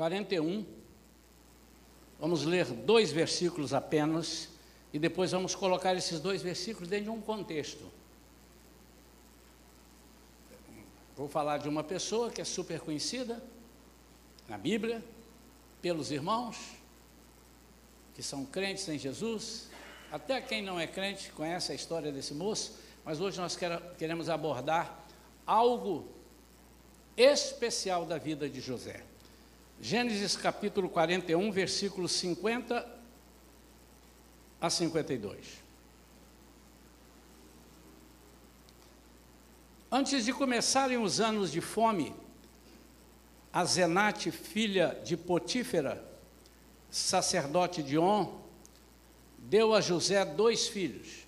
41. Vamos ler dois versículos apenas e depois vamos colocar esses dois versículos dentro de um contexto. Vou falar de uma pessoa que é super conhecida na Bíblia, pelos irmãos, que são crentes em Jesus. Até quem não é crente conhece a história desse moço, mas hoje nós queremos abordar algo especial da vida de José. Gênesis capítulo 41, versículos 50 a 52. Antes de começarem os anos de fome, a Zenate, filha de Potífera, sacerdote de On, deu a José dois filhos.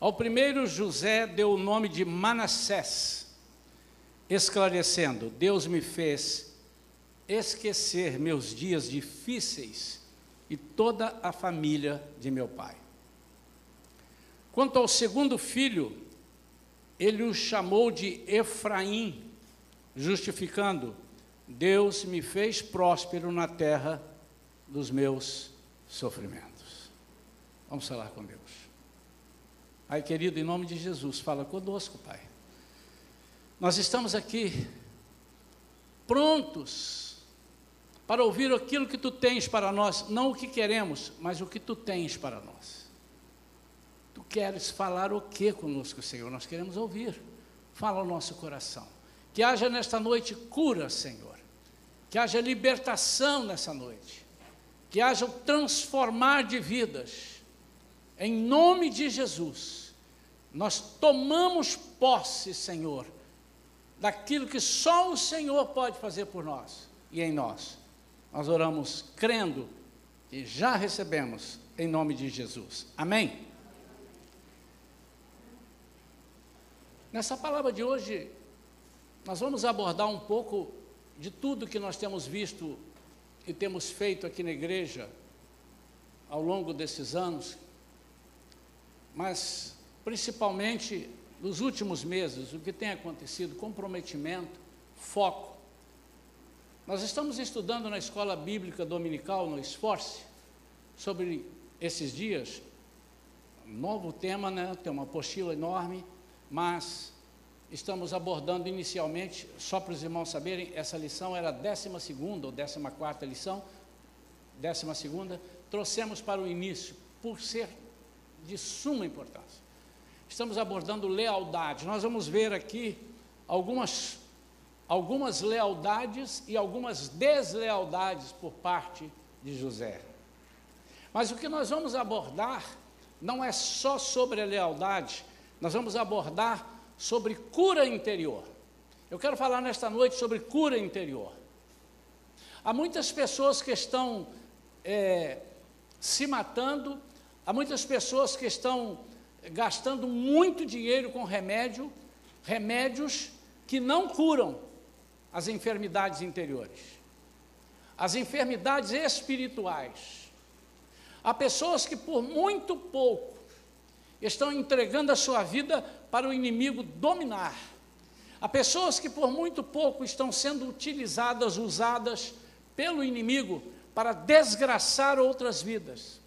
Ao primeiro, José deu o nome de Manassés, esclarecendo: Deus me fez esquecer meus dias difíceis e toda a família de meu pai. Quanto ao segundo filho, ele o chamou de Efraim, justificando: Deus me fez próspero na terra dos meus sofrimentos. Vamos falar com Deus. Pai querido, em nome de Jesus, fala conosco, Pai. Nós estamos aqui prontos para ouvir aquilo que tu tens para nós, não o que queremos, mas o que tu tens para nós. Tu queres falar o que conosco, Senhor? Nós queremos ouvir. Fala ao nosso coração. Que haja nesta noite cura, Senhor. Que haja libertação nessa noite. Que haja o transformar de vidas. Em nome de Jesus. Nós tomamos posse, Senhor daquilo que só o Senhor pode fazer por nós e em nós. Nós oramos crendo que já recebemos em nome de Jesus. Amém? Nessa palavra de hoje, nós vamos abordar um pouco de tudo que nós temos visto e temos feito aqui na igreja ao longo desses anos, mas principalmente nos últimos meses, o que tem acontecido? Comprometimento, foco. Nós estamos estudando na escola bíblica dominical, no Esforce, sobre esses dias. Um novo tema, né? Tem uma apostila enorme, mas estamos abordando inicialmente, só para os irmãos saberem, essa lição era a 12 ou 14 lição, 12, trouxemos para o início, por ser de suma importância estamos abordando lealdade. Nós vamos ver aqui algumas, algumas lealdades e algumas deslealdades por parte de José. Mas o que nós vamos abordar não é só sobre a lealdade, nós vamos abordar sobre cura interior. Eu quero falar nesta noite sobre cura interior. Há muitas pessoas que estão é, se matando, há muitas pessoas que estão gastando muito dinheiro com remédio, remédios que não curam as enfermidades interiores, as enfermidades espirituais. Há pessoas que por muito pouco estão entregando a sua vida para o inimigo dominar. Há pessoas que por muito pouco estão sendo utilizadas, usadas pelo inimigo para desgraçar outras vidas.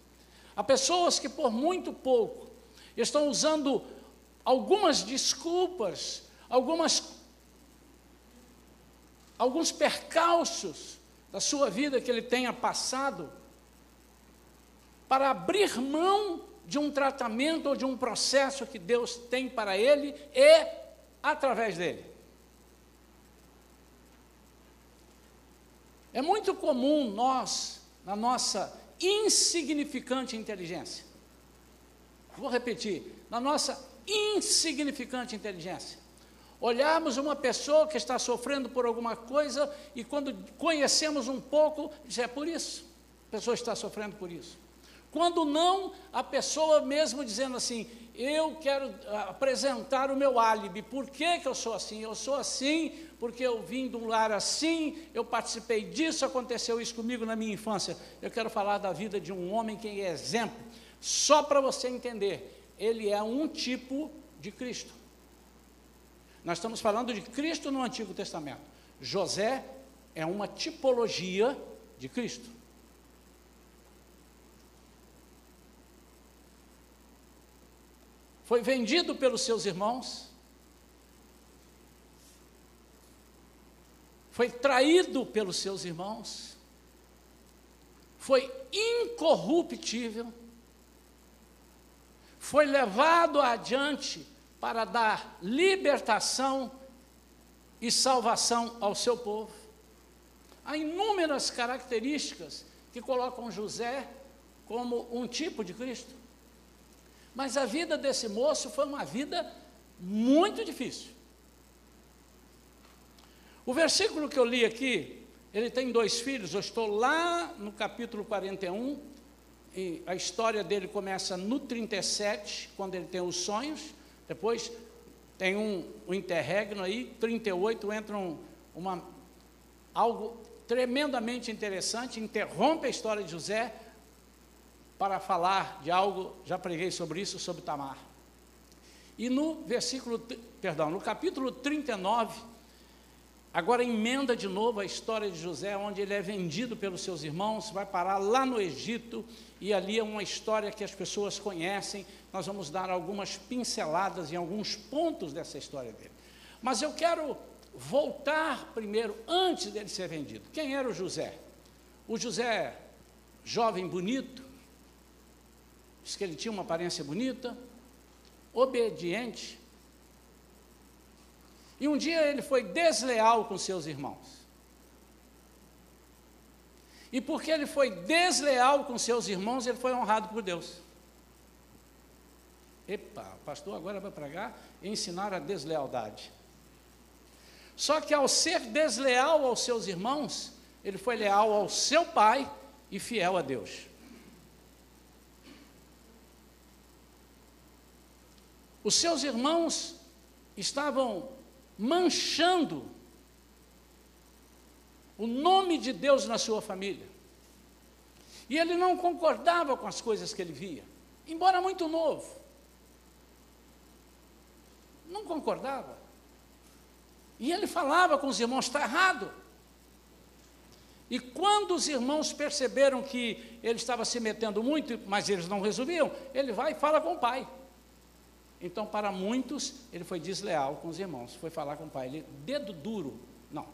Há pessoas que por muito pouco estão usando algumas desculpas, algumas alguns percalços da sua vida que ele tenha passado para abrir mão de um tratamento ou de um processo que Deus tem para ele e através dele. É muito comum nós, na nossa insignificante inteligência, Vou repetir, na nossa insignificante inteligência. Olharmos uma pessoa que está sofrendo por alguma coisa e quando conhecemos um pouco, diz, é por isso, a pessoa está sofrendo por isso. Quando não, a pessoa mesmo dizendo assim, eu quero ah, apresentar o meu álibi, por que, que eu sou assim? Eu sou assim porque eu vim de um lar assim, eu participei disso, aconteceu isso comigo na minha infância. Eu quero falar da vida de um homem que é exemplo, só para você entender, ele é um tipo de Cristo. Nós estamos falando de Cristo no Antigo Testamento. José é uma tipologia de Cristo. Foi vendido pelos seus irmãos, foi traído pelos seus irmãos, foi incorruptível, foi levado adiante para dar libertação e salvação ao seu povo. Há inúmeras características que colocam José como um tipo de Cristo. Mas a vida desse moço foi uma vida muito difícil. O versículo que eu li aqui, ele tem dois filhos, eu estou lá no capítulo 41, e a história dele começa no 37, quando ele tem os sonhos, depois tem um, um interregno aí, 38, entra um, uma, algo tremendamente interessante, interrompe a história de José para falar de algo, já preguei sobre isso, sobre Tamar. E no versículo, perdão, no capítulo 39, agora emenda de novo a história de José, onde ele é vendido pelos seus irmãos, vai parar lá no Egito, e ali é uma história que as pessoas conhecem, nós vamos dar algumas pinceladas em alguns pontos dessa história dele. Mas eu quero voltar primeiro, antes dele ser vendido. Quem era o José? O José, jovem bonito, diz que ele tinha uma aparência bonita, obediente, e um dia ele foi desleal com seus irmãos. E porque ele foi desleal com seus irmãos, ele foi honrado por Deus. Epa, pastor agora vai pregar e ensinar a deslealdade. Só que ao ser desleal aos seus irmãos, ele foi leal ao seu pai e fiel a Deus. Os seus irmãos estavam manchando o nome de Deus na sua família. E ele não concordava com as coisas que ele via, embora muito novo. Não concordava. E ele falava com os irmãos: está errado. E quando os irmãos perceberam que ele estava se metendo muito, mas eles não resolviam, ele vai e fala com o pai. Então, para muitos, ele foi desleal com os irmãos, foi falar com o pai. Ele, dedo duro, não.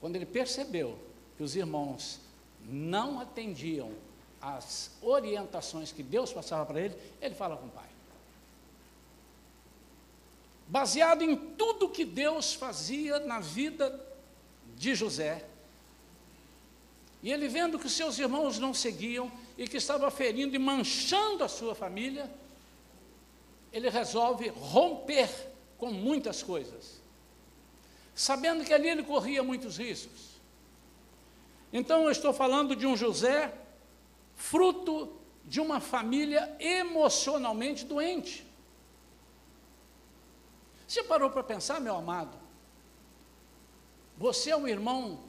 Quando ele percebeu que os irmãos não atendiam às orientações que Deus passava para ele, ele fala com o pai baseado em tudo que Deus fazia na vida de José. E ele vendo que seus irmãos não seguiam e que estava ferindo e manchando a sua família, ele resolve romper com muitas coisas, sabendo que ali ele corria muitos riscos. Então eu estou falando de um José fruto de uma família emocionalmente doente. Você parou para pensar, meu amado? Você é o irmão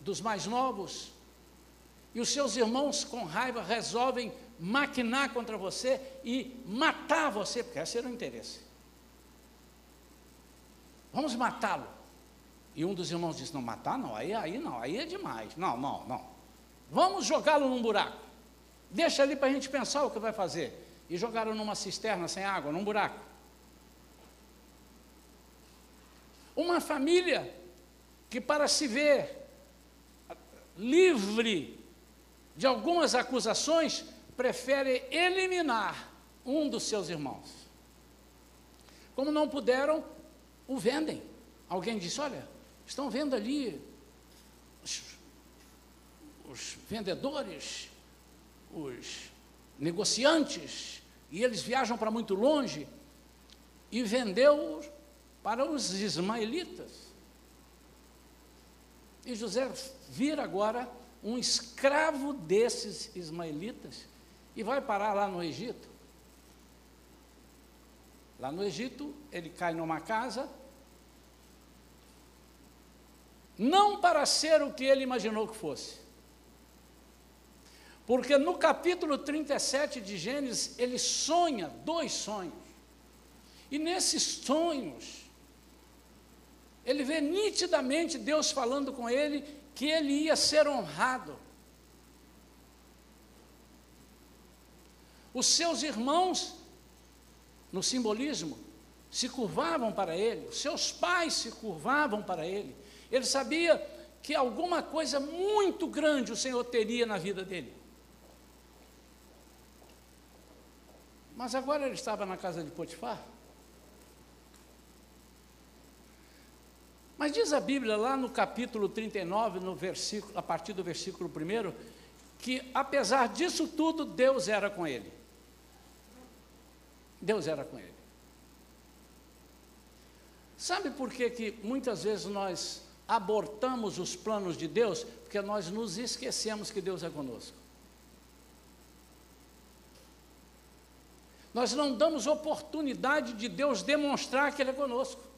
dos mais novos, e os seus irmãos, com raiva, resolvem maquinar contra você e matar você, porque esse era o interesse. Vamos matá-lo. E um dos irmãos disse: Não, matar não, aí, aí não, aí é demais. Não, não, não. Vamos jogá-lo num buraco. Deixa ali para a gente pensar o que vai fazer. E jogaram numa cisterna sem água, num buraco. Uma família que, para se ver livre de algumas acusações, prefere eliminar um dos seus irmãos. Como não puderam, o vendem. Alguém disse: Olha, estão vendo ali os, os vendedores, os negociantes, e eles viajam para muito longe, e vendeu para os ismaelitas. E José vira agora um escravo desses ismaelitas e vai parar lá no Egito. Lá no Egito, ele cai numa casa, não para ser o que ele imaginou que fosse. Porque no capítulo 37 de Gênesis, ele sonha dois sonhos. E nesses sonhos, ele vê nitidamente Deus falando com ele que ele ia ser honrado. Os seus irmãos, no simbolismo, se curvavam para ele, os seus pais se curvavam para ele. Ele sabia que alguma coisa muito grande o Senhor teria na vida dele. Mas agora ele estava na casa de Potifar. Mas diz a Bíblia lá no capítulo 39, no versículo, a partir do versículo 1, que apesar disso tudo, Deus era com ele. Deus era com ele. Sabe por que, que muitas vezes nós abortamos os planos de Deus? Porque nós nos esquecemos que Deus é conosco. Nós não damos oportunidade de Deus demonstrar que Ele é conosco.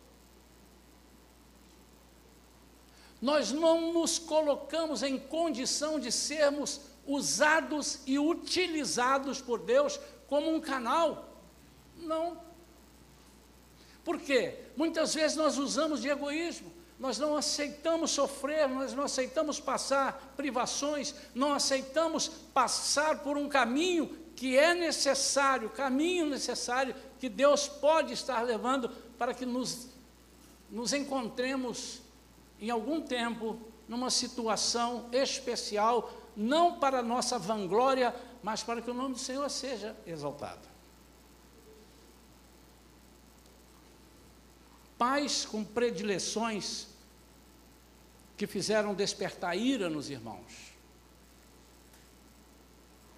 nós não nos colocamos em condição de sermos usados e utilizados por Deus como um canal. Não. Por quê? Muitas vezes nós usamos de egoísmo, nós não aceitamos sofrer, nós não aceitamos passar privações, não aceitamos passar por um caminho que é necessário, caminho necessário que Deus pode estar levando para que nos, nos encontremos em algum tempo, numa situação especial, não para nossa vanglória, mas para que o nome do Senhor seja exaltado. Pais com predileções que fizeram despertar ira nos irmãos.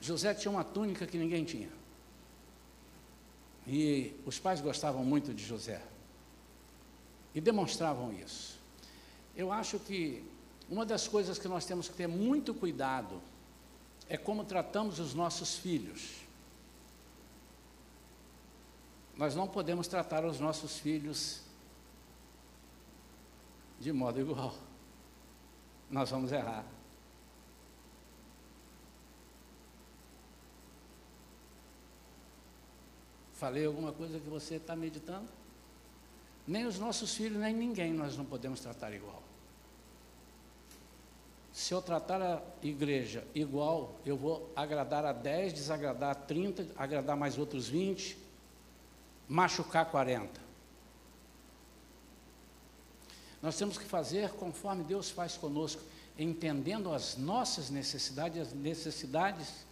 José tinha uma túnica que ninguém tinha. E os pais gostavam muito de José. E demonstravam isso. Eu acho que uma das coisas que nós temos que ter muito cuidado é como tratamos os nossos filhos. Nós não podemos tratar os nossos filhos de modo igual. Nós vamos errar. Falei alguma coisa que você está meditando? Nem os nossos filhos, nem ninguém nós não podemos tratar igual. Se eu tratar a igreja igual, eu vou agradar a 10, desagradar a 30, agradar mais outros 20, machucar 40. Nós temos que fazer conforme Deus faz conosco, entendendo as nossas necessidades, as necessidades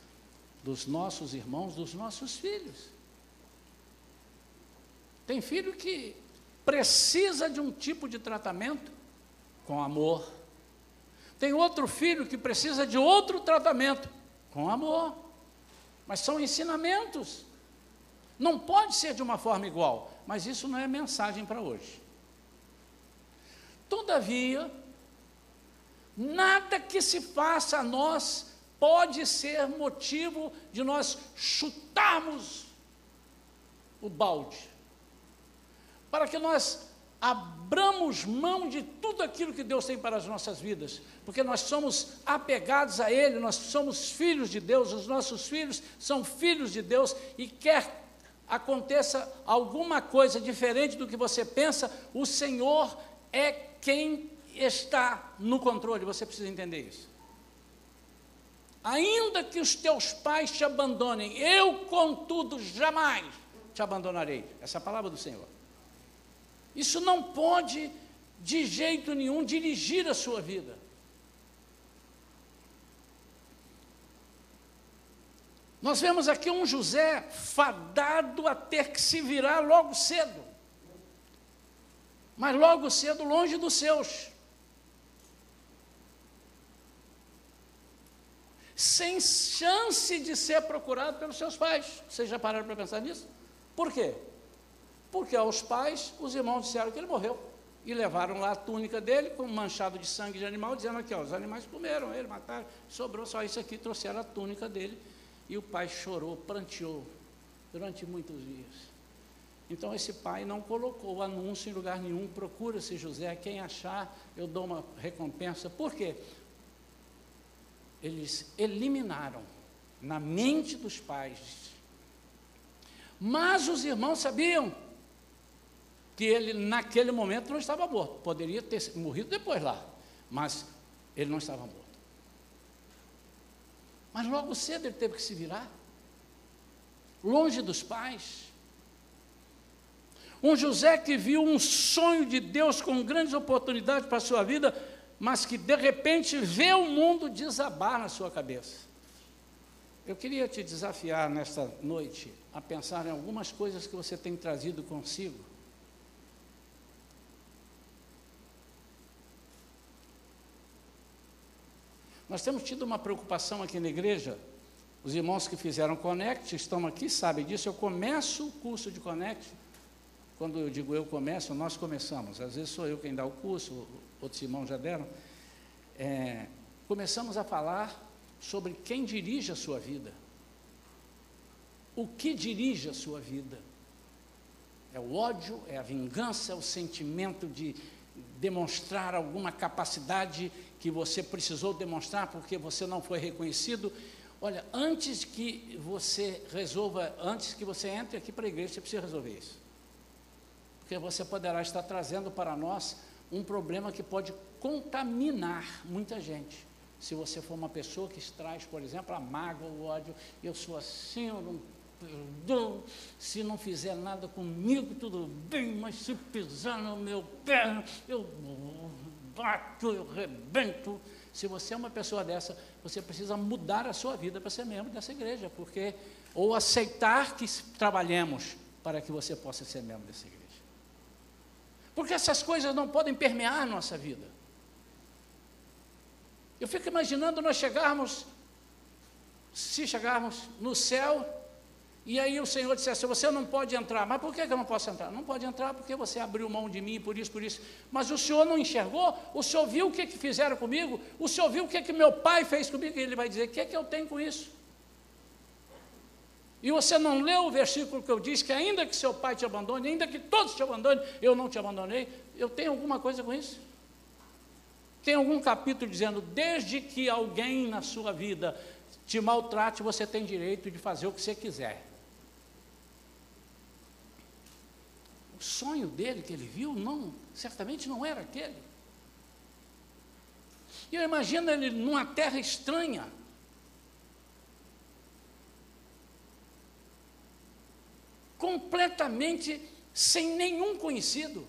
dos nossos irmãos, dos nossos filhos. Tem filho que precisa de um tipo de tratamento com amor tem outro filho que precisa de outro tratamento, com amor. Mas são ensinamentos. Não pode ser de uma forma igual, mas isso não é mensagem para hoje. Todavia, nada que se faça a nós pode ser motivo de nós chutarmos o balde, para que nós abramos mão de tudo aquilo que Deus tem para as nossas vidas, porque nós somos apegados a Ele, nós somos filhos de Deus, os nossos filhos são filhos de Deus, e quer aconteça alguma coisa diferente do que você pensa, o Senhor é quem está no controle, você precisa entender isso. Ainda que os teus pais te abandonem, eu, contudo, jamais te abandonarei. Essa é a palavra do Senhor. Isso não pode, de jeito nenhum, dirigir a sua vida. Nós vemos aqui um José fadado a ter que se virar logo cedo. Mas logo cedo longe dos seus. Sem chance de ser procurado pelos seus pais. Vocês já pararam para pensar nisso? Por quê? Porque aos pais, os irmãos disseram que ele morreu. E levaram lá a túnica dele com um manchado de sangue de animal, dizendo aqui, ó, os animais comeram ele, mataram, sobrou só isso aqui, trouxeram a túnica dele. E o pai chorou, pranteou durante muitos dias. Então esse pai não colocou o anúncio em lugar nenhum, procura-se José, quem achar, eu dou uma recompensa. Por quê? Eles eliminaram na mente dos pais. Mas os irmãos sabiam que ele, naquele momento, não estava morto. Poderia ter morrido depois lá, mas ele não estava morto. Mas logo cedo ele teve que se virar, longe dos pais. Um José que viu um sonho de Deus com grandes oportunidades para a sua vida, mas que de repente vê o mundo desabar na sua cabeça. Eu queria te desafiar nesta noite a pensar em algumas coisas que você tem trazido consigo Nós temos tido uma preocupação aqui na igreja. Os irmãos que fizeram Connect estão aqui, sabem disso. Eu começo o curso de Connect. Quando eu digo eu começo, nós começamos. Às vezes sou eu quem dá o curso, outros irmãos já deram. É, começamos a falar sobre quem dirige a sua vida. O que dirige a sua vida? É o ódio, é a vingança, é o sentimento de demonstrar alguma capacidade que você precisou demonstrar porque você não foi reconhecido. Olha, antes que você resolva, antes que você entre aqui para a igreja, você precisa resolver isso. Porque você poderá estar trazendo para nós um problema que pode contaminar muita gente. Se você for uma pessoa que traz, por exemplo, a mágoa, o ódio, eu sou assim, eu não perdoo, se não fizer nada comigo, tudo bem, mas se pisar no meu pé, eu bato, eu rebento. Se você é uma pessoa dessa, você precisa mudar a sua vida para ser membro dessa igreja, porque ou aceitar que trabalhemos para que você possa ser membro dessa igreja. Porque essas coisas não podem permear a nossa vida. Eu fico imaginando nós chegarmos, se chegarmos no céu, e aí o Senhor dissesse, você não pode entrar. Mas por que eu não posso entrar? Não pode entrar porque você abriu mão de mim, por isso, por isso. Mas o Senhor não enxergou? O Senhor viu o que, que fizeram comigo? O Senhor viu o que, que meu pai fez comigo? E ele vai dizer, o que, que eu tenho com isso? E você não leu o versículo que eu disse, que ainda que seu pai te abandone, ainda que todos te abandonem, eu não te abandonei, eu tenho alguma coisa com isso? Tem algum capítulo dizendo, desde que alguém na sua vida te maltrate, você tem direito de fazer o que você quiser. o sonho dele que ele viu, não, certamente não era aquele. E eu imagino ele numa terra estranha. Completamente sem nenhum conhecido.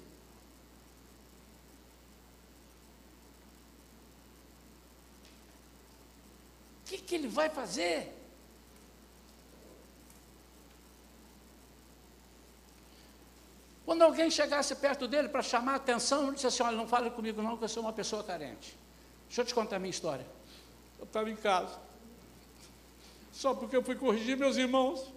O que, que ele vai fazer? Quando alguém chegasse perto dele para chamar a atenção, ele disse assim: Olha, não fale comigo não, que eu sou uma pessoa carente. Deixa eu te contar a minha história. Eu estava em casa, só porque eu fui corrigir meus irmãos,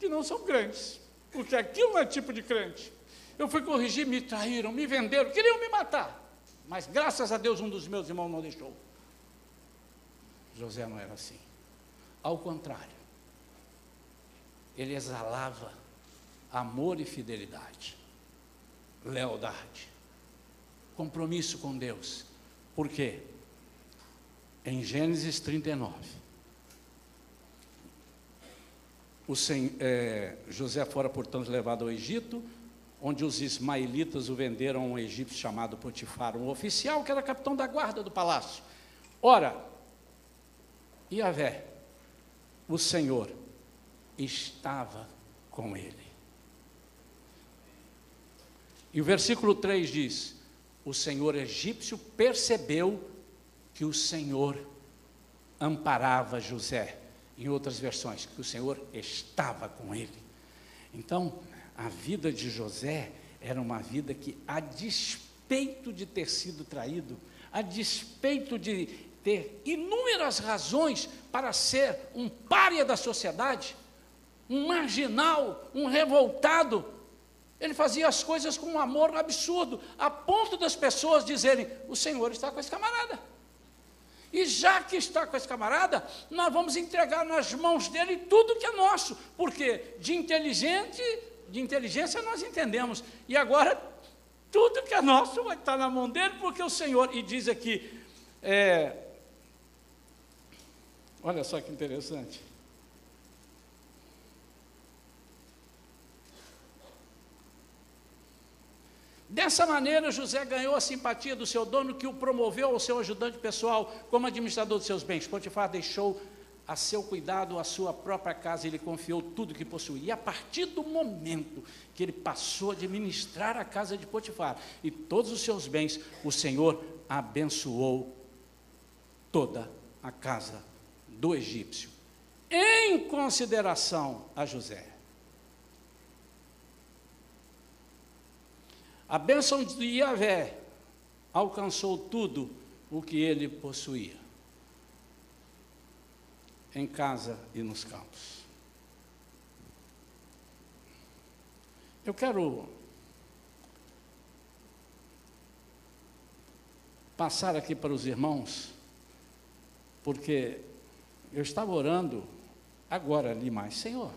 que não são crentes, porque aquilo é tipo de crente. Eu fui corrigir, me traíram, me venderam, queriam me matar. Mas graças a Deus um dos meus irmãos não deixou. José não era assim. Ao contrário, ele exalava amor e fidelidade, lealdade, compromisso com Deus. Por quê? Em Gênesis 39, o é, José fora, portanto, levado ao Egito, onde os ismaelitas o venderam a um egípcio chamado Potifar, um oficial que era capitão da guarda do palácio. Ora, Yahvé, o Senhor, estava com ele. E o versículo 3 diz: O senhor egípcio percebeu que o Senhor amparava José. Em outras versões, que o Senhor estava com ele. Então, a vida de José era uma vida que, a despeito de ter sido traído, a despeito de ter inúmeras razões para ser um pária da sociedade, um marginal, um revoltado, ele fazia as coisas com um amor absurdo, a ponto das pessoas dizerem: o Senhor está com esse camarada. E já que está com esse camarada, nós vamos entregar nas mãos dele tudo que é nosso, porque de inteligente, de inteligência nós entendemos. E agora tudo que é nosso vai estar na mão dele, porque o Senhor, e diz aqui, é, olha só que interessante. Dessa maneira, José ganhou a simpatia do seu dono, que o promoveu ao seu ajudante pessoal como administrador de seus bens. Potifar deixou a seu cuidado a sua própria casa, ele confiou tudo que possuía. E a partir do momento que ele passou a administrar a casa de Potifar e todos os seus bens, o Senhor abençoou toda a casa do egípcio, em consideração a José. A bênção de Yahvé alcançou tudo o que ele possuía em casa e nos campos. Eu quero passar aqui para os irmãos, porque eu estava orando agora ali mais, Senhor.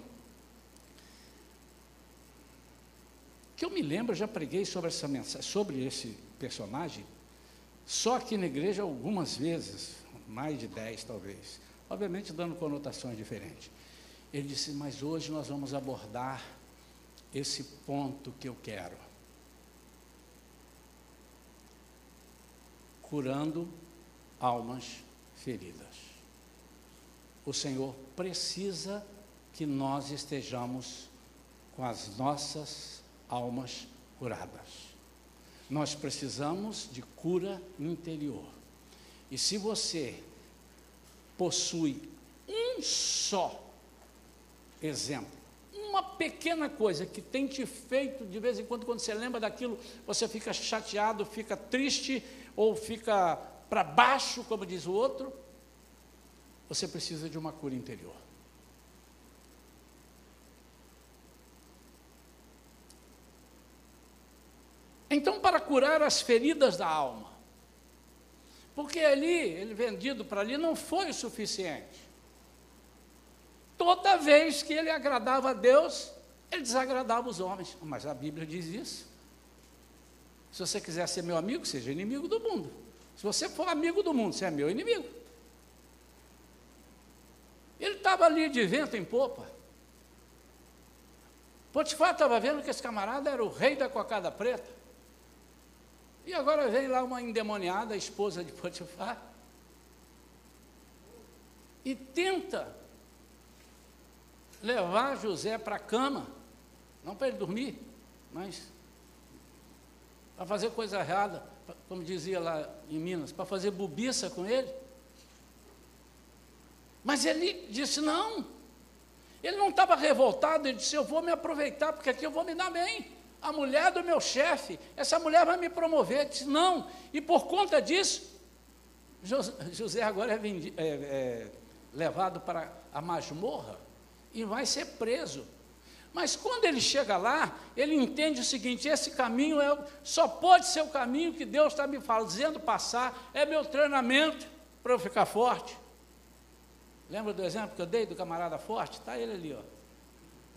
Que eu me lembro, eu já preguei sobre essa mensagem, sobre esse personagem, só aqui na igreja algumas vezes, mais de dez talvez obviamente dando conotações diferentes. Ele disse: Mas hoje nós vamos abordar esse ponto que eu quero. Curando almas feridas. O Senhor precisa que nós estejamos com as nossas almas curadas. Nós precisamos de cura interior. E se você possui um só exemplo, uma pequena coisa que tem te feito de vez em quando, quando você lembra daquilo, você fica chateado, fica triste ou fica para baixo, como diz o outro, você precisa de uma cura interior. Então, para curar as feridas da alma, porque ali, ele vendido para ali, não foi o suficiente. Toda vez que ele agradava a Deus, ele desagradava os homens. Mas a Bíblia diz isso. Se você quiser ser meu amigo, seja inimigo do mundo. Se você for amigo do mundo, você é meu inimigo. Ele estava ali de vento em popa. Potifar estava vendo que esse camarada era o rei da cocada preta. E agora vem lá uma endemoniada, a esposa de Potifar, e tenta levar José para a cama, não para ele dormir, mas para fazer coisa errada, como dizia lá em Minas, para fazer bobiça com ele. Mas ele disse: não. Ele não estava revoltado, ele disse: eu vou me aproveitar, porque aqui eu vou me dar bem a mulher do meu chefe, essa mulher vai me promover. disse, não, e por conta disso, José agora é, vendi, é, é levado para a masmorra e vai ser preso. Mas quando ele chega lá, ele entende o seguinte: esse caminho é, só pode ser o caminho que Deus está me fazendo passar, é meu treinamento para eu ficar forte. Lembra do exemplo que eu dei do camarada forte? Está ele ali, ó.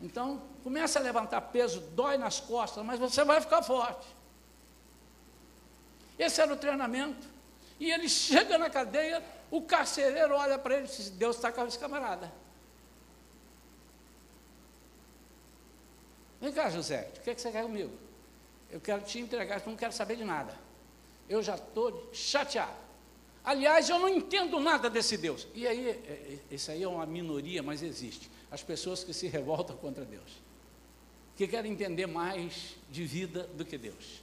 Então, começa a levantar peso, dói nas costas, mas você vai ficar forte. Esse era o treinamento. E ele chega na cadeia, o carcereiro olha para ele e diz: Deus está com esse camarada. Vem cá, José, o que, é que você quer comigo? Eu quero te entregar, não quero saber de nada. Eu já estou chateado. Aliás, eu não entendo nada desse Deus. E aí, é, é, aí é uma minoria, mas existe as pessoas que se revoltam contra Deus, que querem entender mais de vida do que Deus.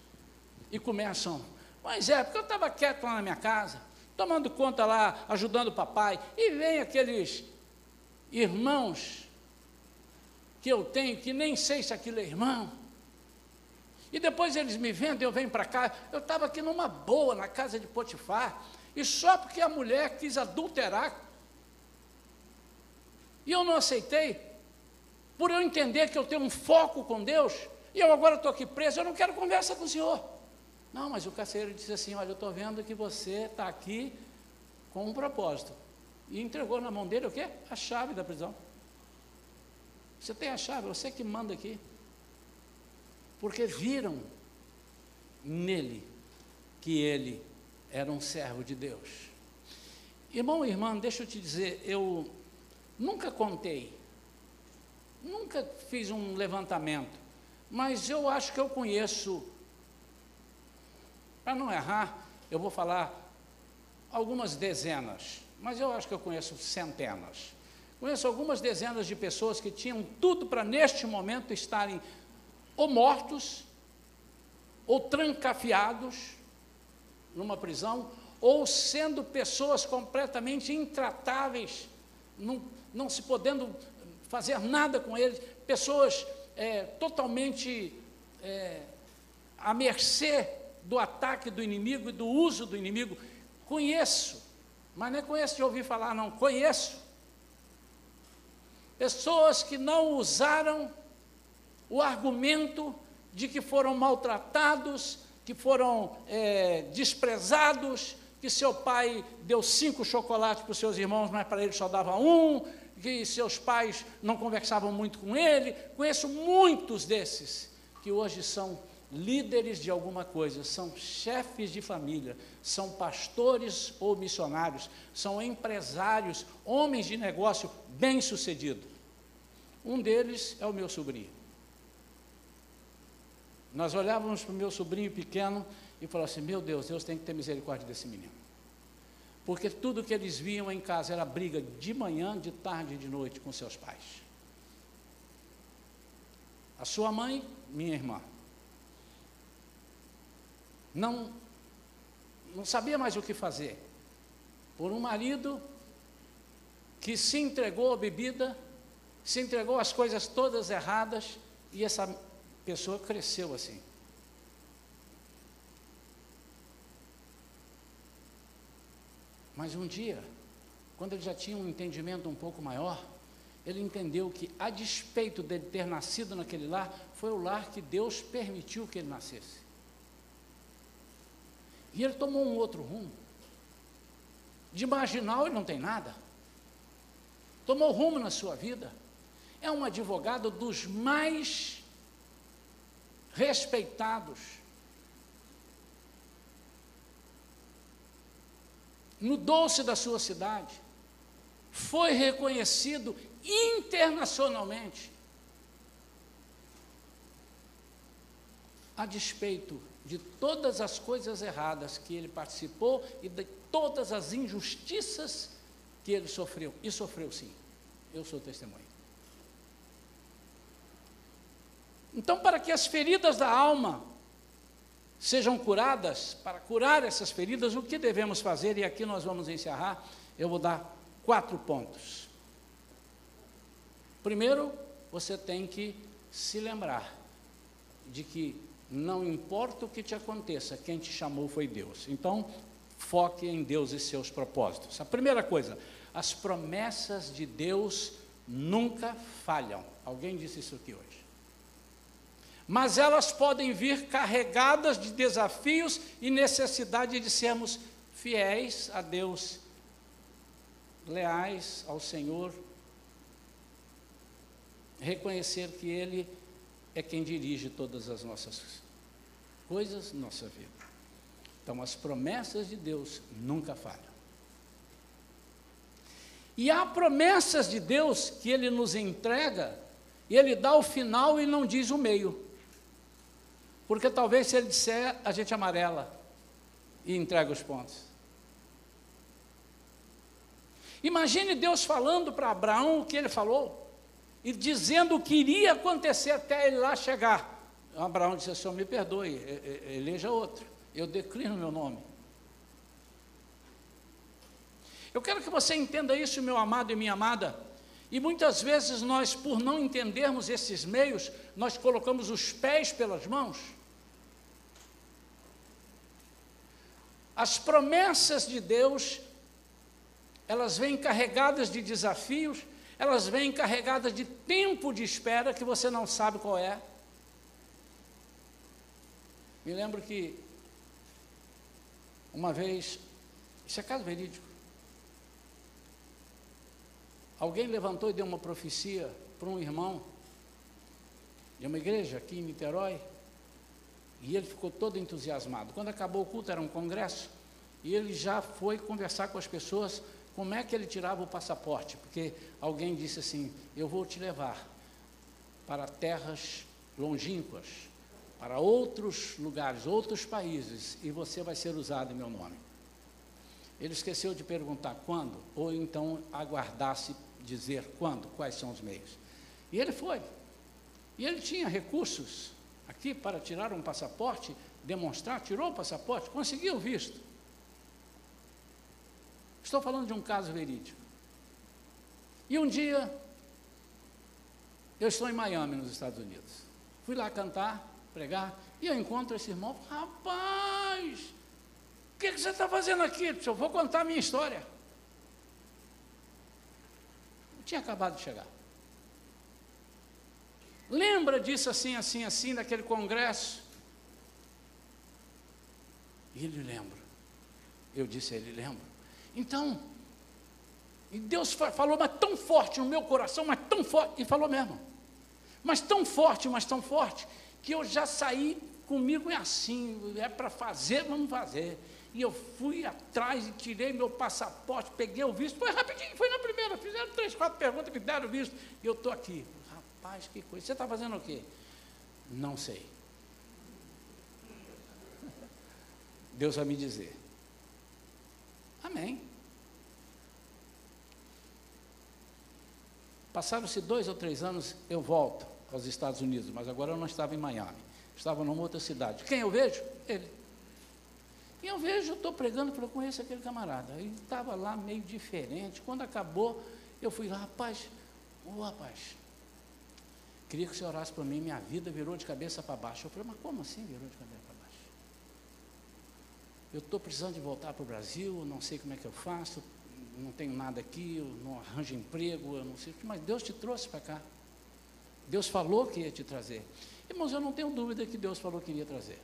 E começam, mas é, porque eu estava quieto lá na minha casa, tomando conta lá, ajudando o papai, e vem aqueles irmãos que eu tenho, que nem sei se aquilo é irmão, e depois eles me vendem, eu venho para cá. Eu estava aqui numa boa, na casa de Potifar, e só porque a mulher quis adulterar e eu não aceitei, por eu entender que eu tenho um foco com Deus, e eu agora estou aqui preso, eu não quero conversa com o senhor. Não, mas o carcereiro disse assim: Olha, eu estou vendo que você está aqui com um propósito. E entregou na mão dele o quê? A chave da prisão. Você tem a chave, você que manda aqui. Porque viram nele que ele era um servo de Deus. Irmão e irmã, deixa eu te dizer, eu Nunca contei, nunca fiz um levantamento, mas eu acho que eu conheço. Para não errar, eu vou falar algumas dezenas, mas eu acho que eu conheço centenas. Conheço algumas dezenas de pessoas que tinham tudo para, neste momento, estarem ou mortos, ou trancafiados numa prisão, ou sendo pessoas completamente intratáveis, não, não se podendo fazer nada com eles, pessoas é, totalmente é, à mercê do ataque do inimigo e do uso do inimigo. Conheço, mas não é conheço de ouvir falar, não, conheço. Pessoas que não usaram o argumento de que foram maltratados, que foram é, desprezados, que seu pai deu cinco chocolates para os seus irmãos, mas para ele só dava um, que seus pais não conversavam muito com ele. Conheço muitos desses que hoje são líderes de alguma coisa, são chefes de família, são pastores ou missionários, são empresários, homens de negócio bem-sucedidos. Um deles é o meu sobrinho. Nós olhávamos para o meu sobrinho pequeno e falávamos assim: Meu Deus, Deus tem que ter misericórdia desse menino. Porque tudo que eles viam em casa era briga de manhã, de tarde e de noite com seus pais. A sua mãe, minha irmã, não, não sabia mais o que fazer. Por um marido que se entregou à bebida, se entregou às coisas todas erradas, e essa pessoa cresceu assim. Mas um dia, quando ele já tinha um entendimento um pouco maior, ele entendeu que, a despeito de ter nascido naquele lar, foi o lar que Deus permitiu que ele nascesse. E ele tomou um outro rumo. De marginal ele não tem nada. Tomou rumo na sua vida. É um advogado dos mais respeitados. No doce da sua cidade. Foi reconhecido internacionalmente. A despeito de todas as coisas erradas que ele participou e de todas as injustiças que ele sofreu. E sofreu sim. Eu sou testemunho. Então, para que as feridas da alma sejam curadas, para curar essas feridas, o que devemos fazer? E aqui nós vamos encerrar. Eu vou dar quatro pontos. Primeiro, você tem que se lembrar de que não importa o que te aconteça, quem te chamou foi Deus. Então, foque em Deus e seus propósitos. A primeira coisa, as promessas de Deus nunca falham. Alguém disse isso aqui hoje. Mas elas podem vir carregadas de desafios e necessidade de sermos fiéis a Deus, leais ao Senhor, reconhecer que Ele é quem dirige todas as nossas coisas, nossa vida. Então, as promessas de Deus nunca falham. E há promessas de Deus que Ele nos entrega, e Ele dá o final e não diz o meio. Porque talvez se Ele disser, a gente amarela e entrega os pontos. Imagine Deus falando para Abraão o que ele falou e dizendo o que iria acontecer até ele lá chegar. Abraão disse: Senhor, me perdoe, eleja outro, eu declino meu nome. Eu quero que você entenda isso, meu amado e minha amada. E muitas vezes nós, por não entendermos esses meios, nós colocamos os pés pelas mãos. As promessas de Deus, elas vêm carregadas de desafios, elas vêm carregadas de tempo de espera que você não sabe qual é. Me lembro que uma vez, isso é caso verídico, alguém levantou e deu uma profecia para um irmão de uma igreja aqui em Niterói, e ele ficou todo entusiasmado. Quando acabou o culto, era um congresso, e ele já foi conversar com as pessoas como é que ele tirava o passaporte? Porque alguém disse assim: Eu vou te levar para terras longínquas, para outros lugares, outros países, e você vai ser usado em meu nome. Ele esqueceu de perguntar quando, ou então aguardasse dizer quando, quais são os meios. E ele foi. E ele tinha recursos aqui para tirar um passaporte, demonstrar, tirou o passaporte, conseguiu o visto. Estou falando de um caso verídico. E um dia, eu estou em Miami, nos Estados Unidos. Fui lá cantar, pregar, e eu encontro esse irmão. Rapaz, o que, que, você está fazendo aqui? Eu vou contar a minha história. Eu tinha acabado de chegar. Lembra disso assim, assim, assim, daquele congresso? Ele lembra. Eu disse ele, lembra. Então, e Deus falou, mas tão forte no meu coração, mas tão forte, e falou mesmo. Mas tão forte, mas tão forte, que eu já saí comigo é assim, é para fazer, vamos fazer. E eu fui atrás e tirei meu passaporte, peguei o visto, foi rapidinho, foi na primeira, fizeram três, quatro perguntas, me deram o visto, e eu estou aqui. Rapaz, que coisa. Você está fazendo o quê? Não sei. Deus vai me dizer. Amém. Passaram-se dois ou três anos, eu volto aos Estados Unidos, mas agora eu não estava em Miami, estava numa outra cidade. Quem eu vejo? Ele. E eu vejo, estou pregando, eu conheço aquele camarada. Ele estava lá meio diferente. Quando acabou, eu fui lá, rapaz, ô rapaz, queria que você orasse para mim, minha vida virou de cabeça para baixo. Eu falei, mas como assim virou de cabeça para baixo? Eu estou precisando de voltar para o Brasil, não sei como é que eu faço, não tenho nada aqui, eu não arranjo emprego, eu não sei, mas Deus te trouxe para cá. Deus falou que ia te trazer. Irmãos, eu não tenho dúvida que Deus falou que iria trazer,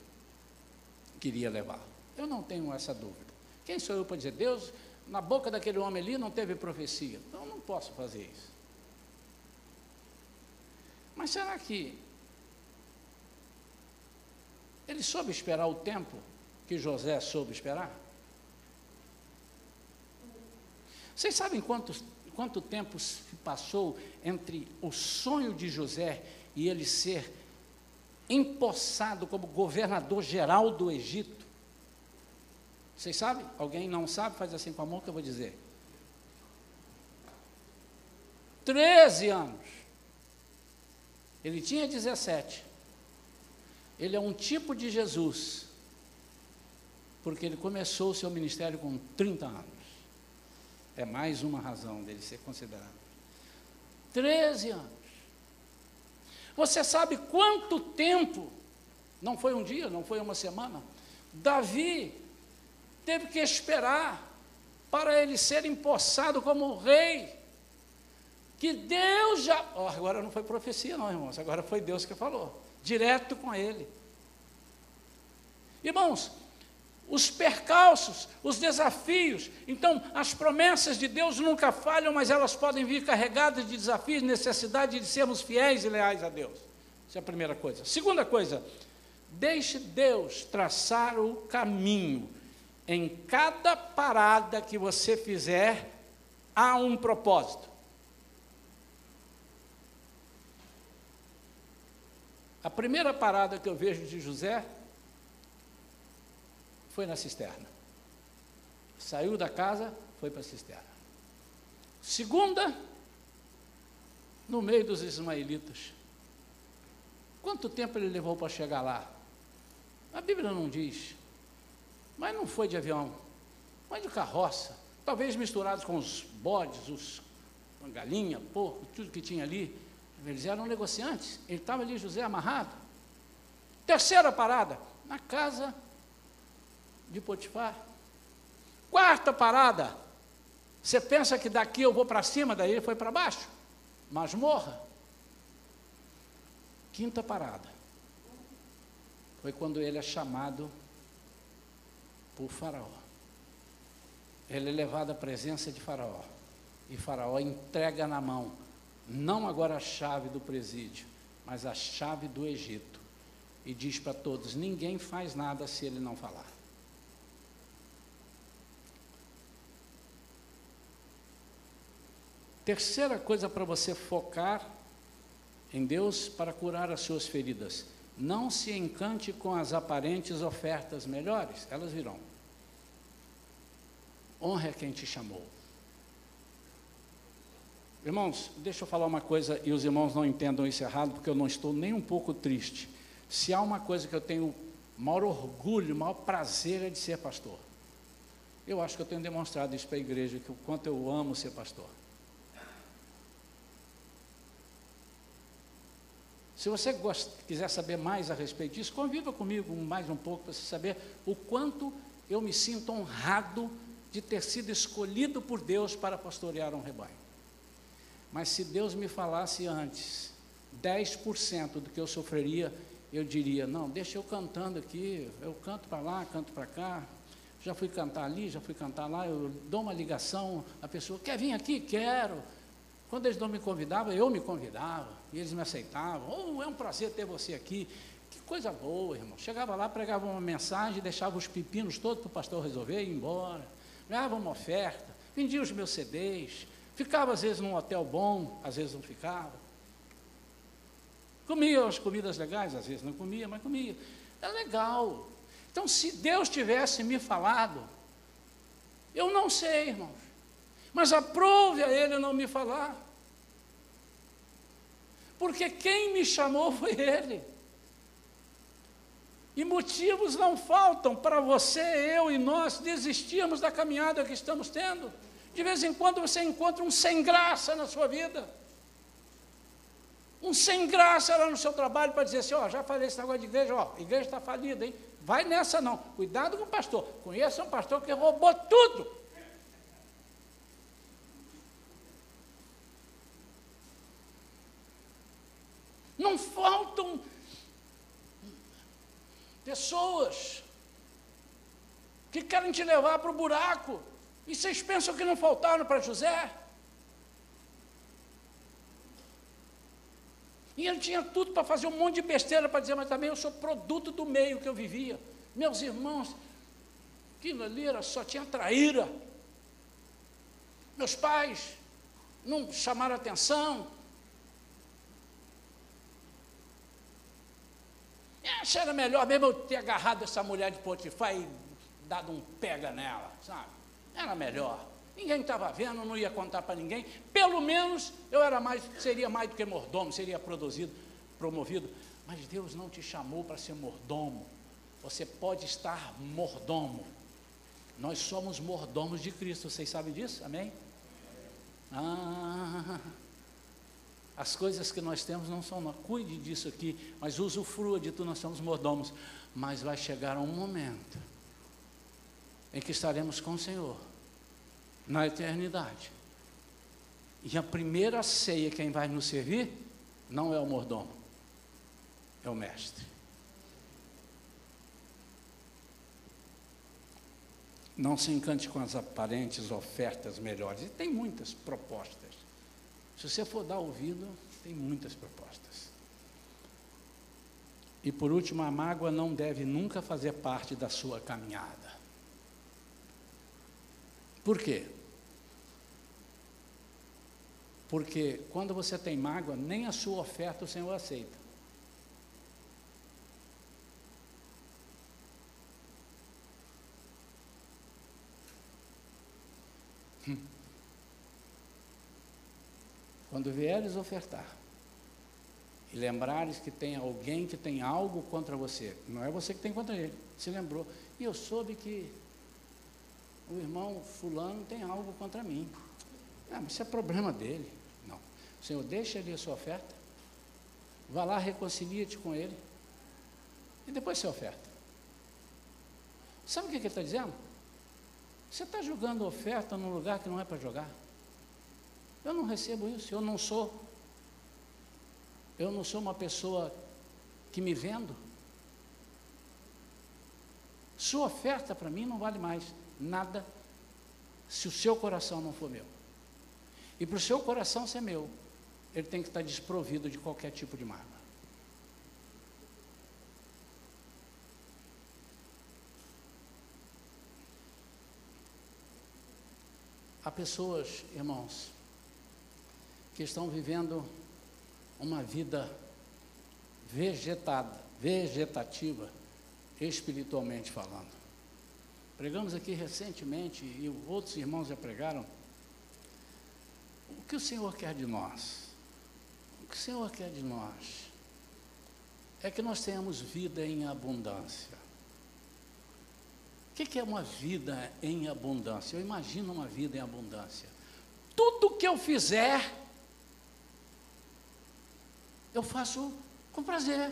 queria levar. Eu não tenho essa dúvida. Quem sou eu para dizer, Deus, na boca daquele homem ali não teve profecia? Então eu não posso fazer isso. Mas será que ele soube esperar o tempo que José soube esperar? Vocês sabem quantos, quanto tempo se passou entre o sonho de José e ele ser empossado como governador geral do Egito? Vocês sabem? Alguém não sabe? Faz assim com a mão que eu vou dizer. Treze anos. Ele tinha 17. Ele é um tipo de Jesus, porque ele começou o seu ministério com 30 anos. É mais uma razão dele ser considerado. Treze anos. Você sabe quanto tempo, não foi um dia, não foi uma semana, Davi teve que esperar para ele ser empossado como rei. Que Deus já. Oh, agora não foi profecia, não, irmãos, agora foi Deus que falou, direto com ele. Irmãos, os percalços, os desafios. Então, as promessas de Deus nunca falham, mas elas podem vir carregadas de desafios, necessidade de sermos fiéis e leais a Deus. Essa é a primeira coisa. Segunda coisa, deixe Deus traçar o caminho. Em cada parada que você fizer, há um propósito. A primeira parada que eu vejo de José foi na cisterna. Saiu da casa, foi para a cisterna. Segunda, no meio dos ismaelitas. Quanto tempo ele levou para chegar lá? A Bíblia não diz. Mas não foi de avião, foi de carroça. Talvez misturados com os bodes, os galinha, porco, tudo que tinha ali. Eles eram negociantes. Ele estava ali, José, amarrado. Terceira parada, na casa de Potifar. Quarta parada. Você pensa que daqui eu vou para cima, daí ele foi para baixo? Masmorra. Quinta parada. Foi quando ele é chamado por Faraó. Ele é levado à presença de Faraó. E Faraó entrega na mão, não agora a chave do presídio, mas a chave do Egito. E diz para todos: ninguém faz nada se ele não falar. Terceira coisa para você focar em Deus para curar as suas feridas: Não se encante com as aparentes ofertas melhores, elas virão. Honre a quem te chamou. Irmãos, deixa eu falar uma coisa e os irmãos não entendam isso errado, porque eu não estou nem um pouco triste. Se há uma coisa que eu tenho maior orgulho, maior prazer é de ser pastor. Eu acho que eu tenho demonstrado isso para a igreja, que o quanto eu amo ser pastor. Se você gosta, quiser saber mais a respeito disso, conviva comigo mais um pouco para você saber o quanto eu me sinto honrado de ter sido escolhido por Deus para pastorear um rebanho. Mas se Deus me falasse antes 10% do que eu sofreria, eu diria: não, deixa eu cantando aqui, eu canto para lá, canto para cá, já fui cantar ali, já fui cantar lá, eu dou uma ligação, a pessoa quer vir aqui? Quero. Quando eles não me convidavam, eu me convidava, e eles me aceitavam. Oh, é um prazer ter você aqui. Que coisa boa, irmão. Chegava lá, pregava uma mensagem, deixava os pepinos todos para o pastor resolver e ir embora. Ganhava uma oferta, vendia os meus CDs, ficava às vezes num hotel bom, às vezes não ficava. Comia as comidas legais, às vezes não comia, mas comia. É legal. Então, se Deus tivesse me falado, eu não sei, irmãos. Mas aprove a Ele não me falar. Porque quem me chamou foi Ele. E motivos não faltam para você, eu e nós desistirmos da caminhada que estamos tendo. De vez em quando você encontra um sem graça na sua vida. Um sem graça lá no seu trabalho para dizer assim: ó, já falei esse negócio de igreja, ó, igreja está falida, hein? Vai nessa não. Cuidado com o pastor. Conheça um pastor que roubou tudo. Não faltam pessoas que querem te levar para o buraco. E vocês pensam que não faltaram para José? E ele tinha tudo para fazer um monte de besteira para dizer, mas também eu sou produto do meio que eu vivia. Meus irmãos, aquilo ali era, só tinha traíra. Meus pais não chamaram atenção. Acho era melhor mesmo eu ter agarrado essa mulher de Potifar e dado um pega nela, sabe? Era melhor. Ninguém estava vendo, não ia contar para ninguém. Pelo menos eu era mais, seria mais do que mordomo, seria produzido, promovido. Mas Deus não te chamou para ser mordomo. Você pode estar mordomo. Nós somos mordomos de Cristo. Vocês sabem disso? Amém? Ah, as coisas que nós temos não são nós. Cuide disso aqui, mas usufrua de tudo, nós somos mordomos. Mas vai chegar um momento em que estaremos com o Senhor na eternidade. E a primeira ceia, quem vai nos servir, não é o mordomo, é o mestre. Não se encante com as aparentes ofertas melhores. E tem muitas propostas. Se você for dar ouvido, tem muitas propostas. E por último, a mágoa não deve nunca fazer parte da sua caminhada. Por quê? Porque quando você tem mágoa, nem a sua oferta o Senhor aceita. Hum. Quando vieres ofertar e lembrares que tem alguém que tem algo contra você, não é você que tem contra ele, se lembrou. E eu soube que o irmão fulano tem algo contra mim. Ah, mas isso é problema dele. Não. Senhor, deixa ali a sua oferta. Vá lá, reconcilia-te com ele. E depois você oferta. Sabe o que, que ele está dizendo? Você está jogando oferta num lugar que não é para jogar. Eu não recebo isso, eu não sou. Eu não sou uma pessoa que me vendo. Sua oferta para mim não vale mais nada se o seu coração não for meu. E para o seu coração ser meu, ele tem que estar desprovido de qualquer tipo de mágoa. Há pessoas, irmãos, que estão vivendo uma vida vegetada, vegetativa, espiritualmente falando. Pregamos aqui recentemente, e outros irmãos já pregaram, o que o Senhor quer de nós? O que o Senhor quer de nós é que nós tenhamos vida em abundância. O que é uma vida em abundância? Eu imagino uma vida em abundância. Tudo que eu fizer, eu faço com prazer,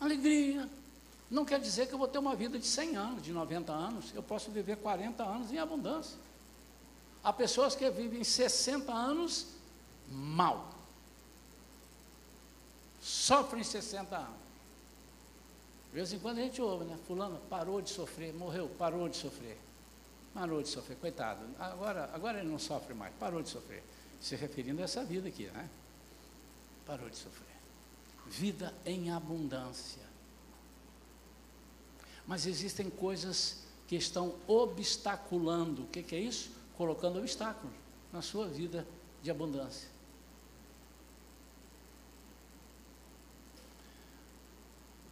alegria. Não quer dizer que eu vou ter uma vida de 100 anos, de 90 anos. Eu posso viver 40 anos em abundância. Há pessoas que vivem 60 anos mal. Sofrem 60 anos. De vez em quando a gente ouve, né? Fulano parou de sofrer, morreu, parou de sofrer. Parou de sofrer, coitado. Agora, agora ele não sofre mais, parou de sofrer. Se referindo a essa vida aqui, né? Parou de sofrer. Vida em abundância. Mas existem coisas que estão obstaculando. O que, que é isso? Colocando obstáculos na sua vida de abundância.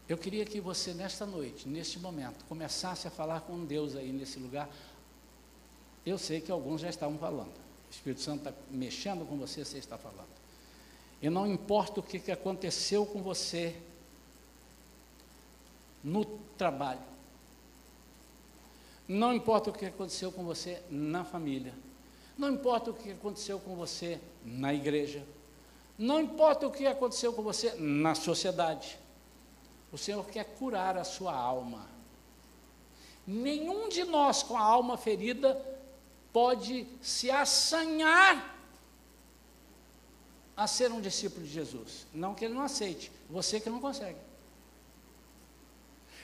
Eu queria que você, nesta noite, neste momento, começasse a falar com Deus aí nesse lugar. Eu sei que alguns já estavam falando. O Espírito Santo está mexendo com você, você está falando. E não importa o que, que aconteceu com você no trabalho. Não importa o que aconteceu com você na família. Não importa o que aconteceu com você na igreja. Não importa o que aconteceu com você na sociedade. O Senhor quer curar a sua alma. Nenhum de nós com a alma ferida pode se assanhar a ser um discípulo de Jesus. Não que ele não aceite, você que não consegue.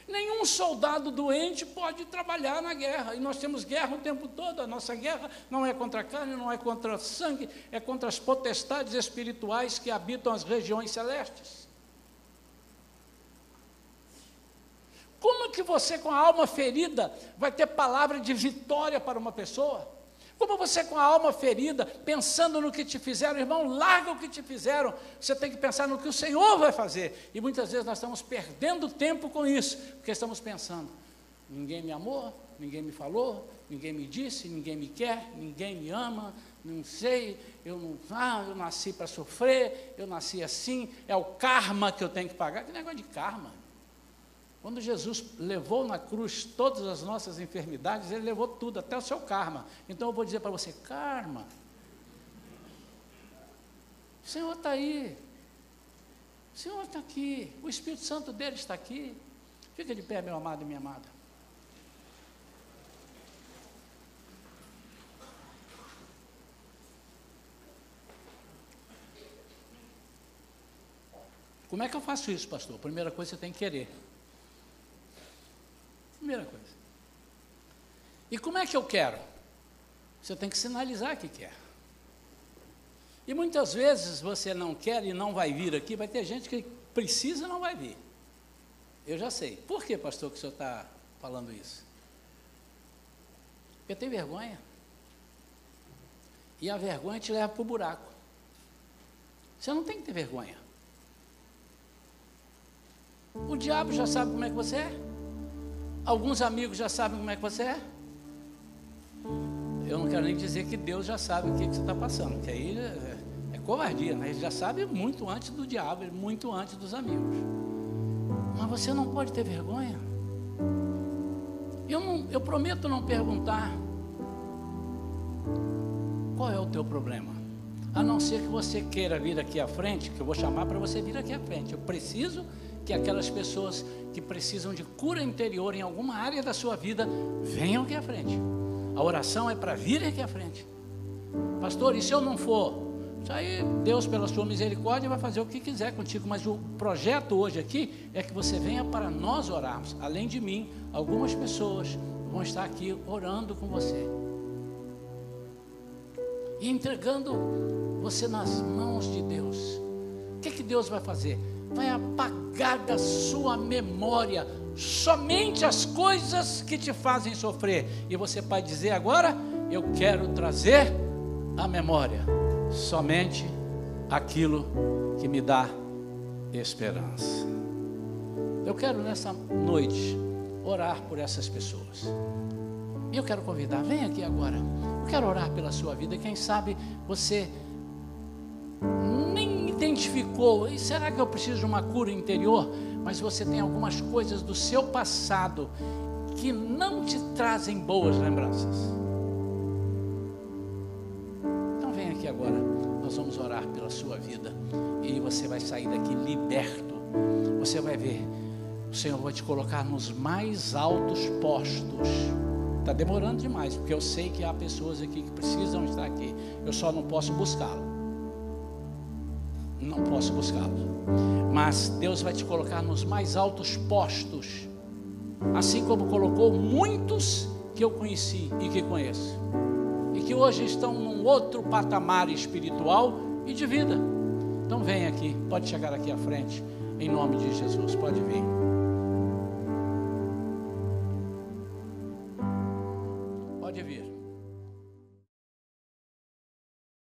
Nenhum soldado doente pode trabalhar na guerra, e nós temos guerra o tempo todo. A nossa guerra não é contra a carne, não é contra o sangue, é contra as potestades espirituais que habitam as regiões celestes. Como que você, com a alma ferida, vai ter palavra de vitória para uma pessoa? Como você, com a alma ferida, pensando no que te fizeram, irmão, larga o que te fizeram, você tem que pensar no que o Senhor vai fazer. E muitas vezes nós estamos perdendo tempo com isso, porque estamos pensando: ninguém me amou, ninguém me falou, ninguém me disse, ninguém me quer, ninguém me ama, não sei, eu não, ah, eu nasci para sofrer, eu nasci assim, é o karma que eu tenho que pagar. Que negócio de karma? Quando Jesus levou na cruz todas as nossas enfermidades, ele levou tudo, até o seu karma. Então eu vou dizer para você: karma. O Senhor está aí. O Senhor está aqui. O Espírito Santo dele está aqui. Fica de pé, meu amado e minha amada. Como é que eu faço isso, pastor? Primeira coisa, você tem que querer. Primeira coisa. E como é que eu quero? Você tem que sinalizar que quer. E muitas vezes você não quer e não vai vir aqui, vai ter gente que precisa e não vai vir. Eu já sei. Por que, pastor, que o senhor está falando isso? Porque tem vergonha. E a vergonha te leva para o buraco. Você não tem que ter vergonha. O diabo já sabe como é que você é. Alguns amigos já sabem como é que você é. Eu não quero nem dizer que Deus já sabe o que, que você está passando, que aí é, é covardia, né? Ele já sabe muito antes do diabo, muito antes dos amigos. Mas você não pode ter vergonha. Eu, não, eu prometo não perguntar qual é o teu problema. A não ser que você queira vir aqui à frente, que eu vou chamar para você vir aqui à frente. Eu preciso que aquelas pessoas que precisam de cura interior em alguma área da sua vida venham aqui à frente. A oração é para vir aqui à frente. Pastor, e se eu não for? Isso aí, Deus, pela sua misericórdia, vai fazer o que quiser contigo. Mas o projeto hoje aqui é que você venha para nós orarmos. Além de mim, algumas pessoas vão estar aqui orando com você. E entregando você nas mãos de Deus. O que, que Deus vai fazer? vai apagar da sua memória somente as coisas que te fazem sofrer. E você pode dizer agora: Eu quero trazer à memória somente aquilo que me dá esperança. Eu quero nessa noite orar por essas pessoas. E eu quero convidar, vem aqui agora. Eu quero orar pela sua vida. Quem sabe você identificou, e será que eu preciso de uma cura interior? Mas você tem algumas coisas do seu passado que não te trazem boas lembranças. Então vem aqui agora, nós vamos orar pela sua vida e você vai sair daqui liberto. Você vai ver, o Senhor vai te colocar nos mais altos postos. Está demorando demais, porque eu sei que há pessoas aqui que precisam estar aqui. Eu só não posso buscá-lo. Não posso buscá-lo. Mas Deus vai te colocar nos mais altos postos assim como colocou muitos que eu conheci e que conheço, e que hoje estão num outro patamar espiritual e de vida. Então vem aqui, pode chegar aqui à frente, em nome de Jesus, pode vir.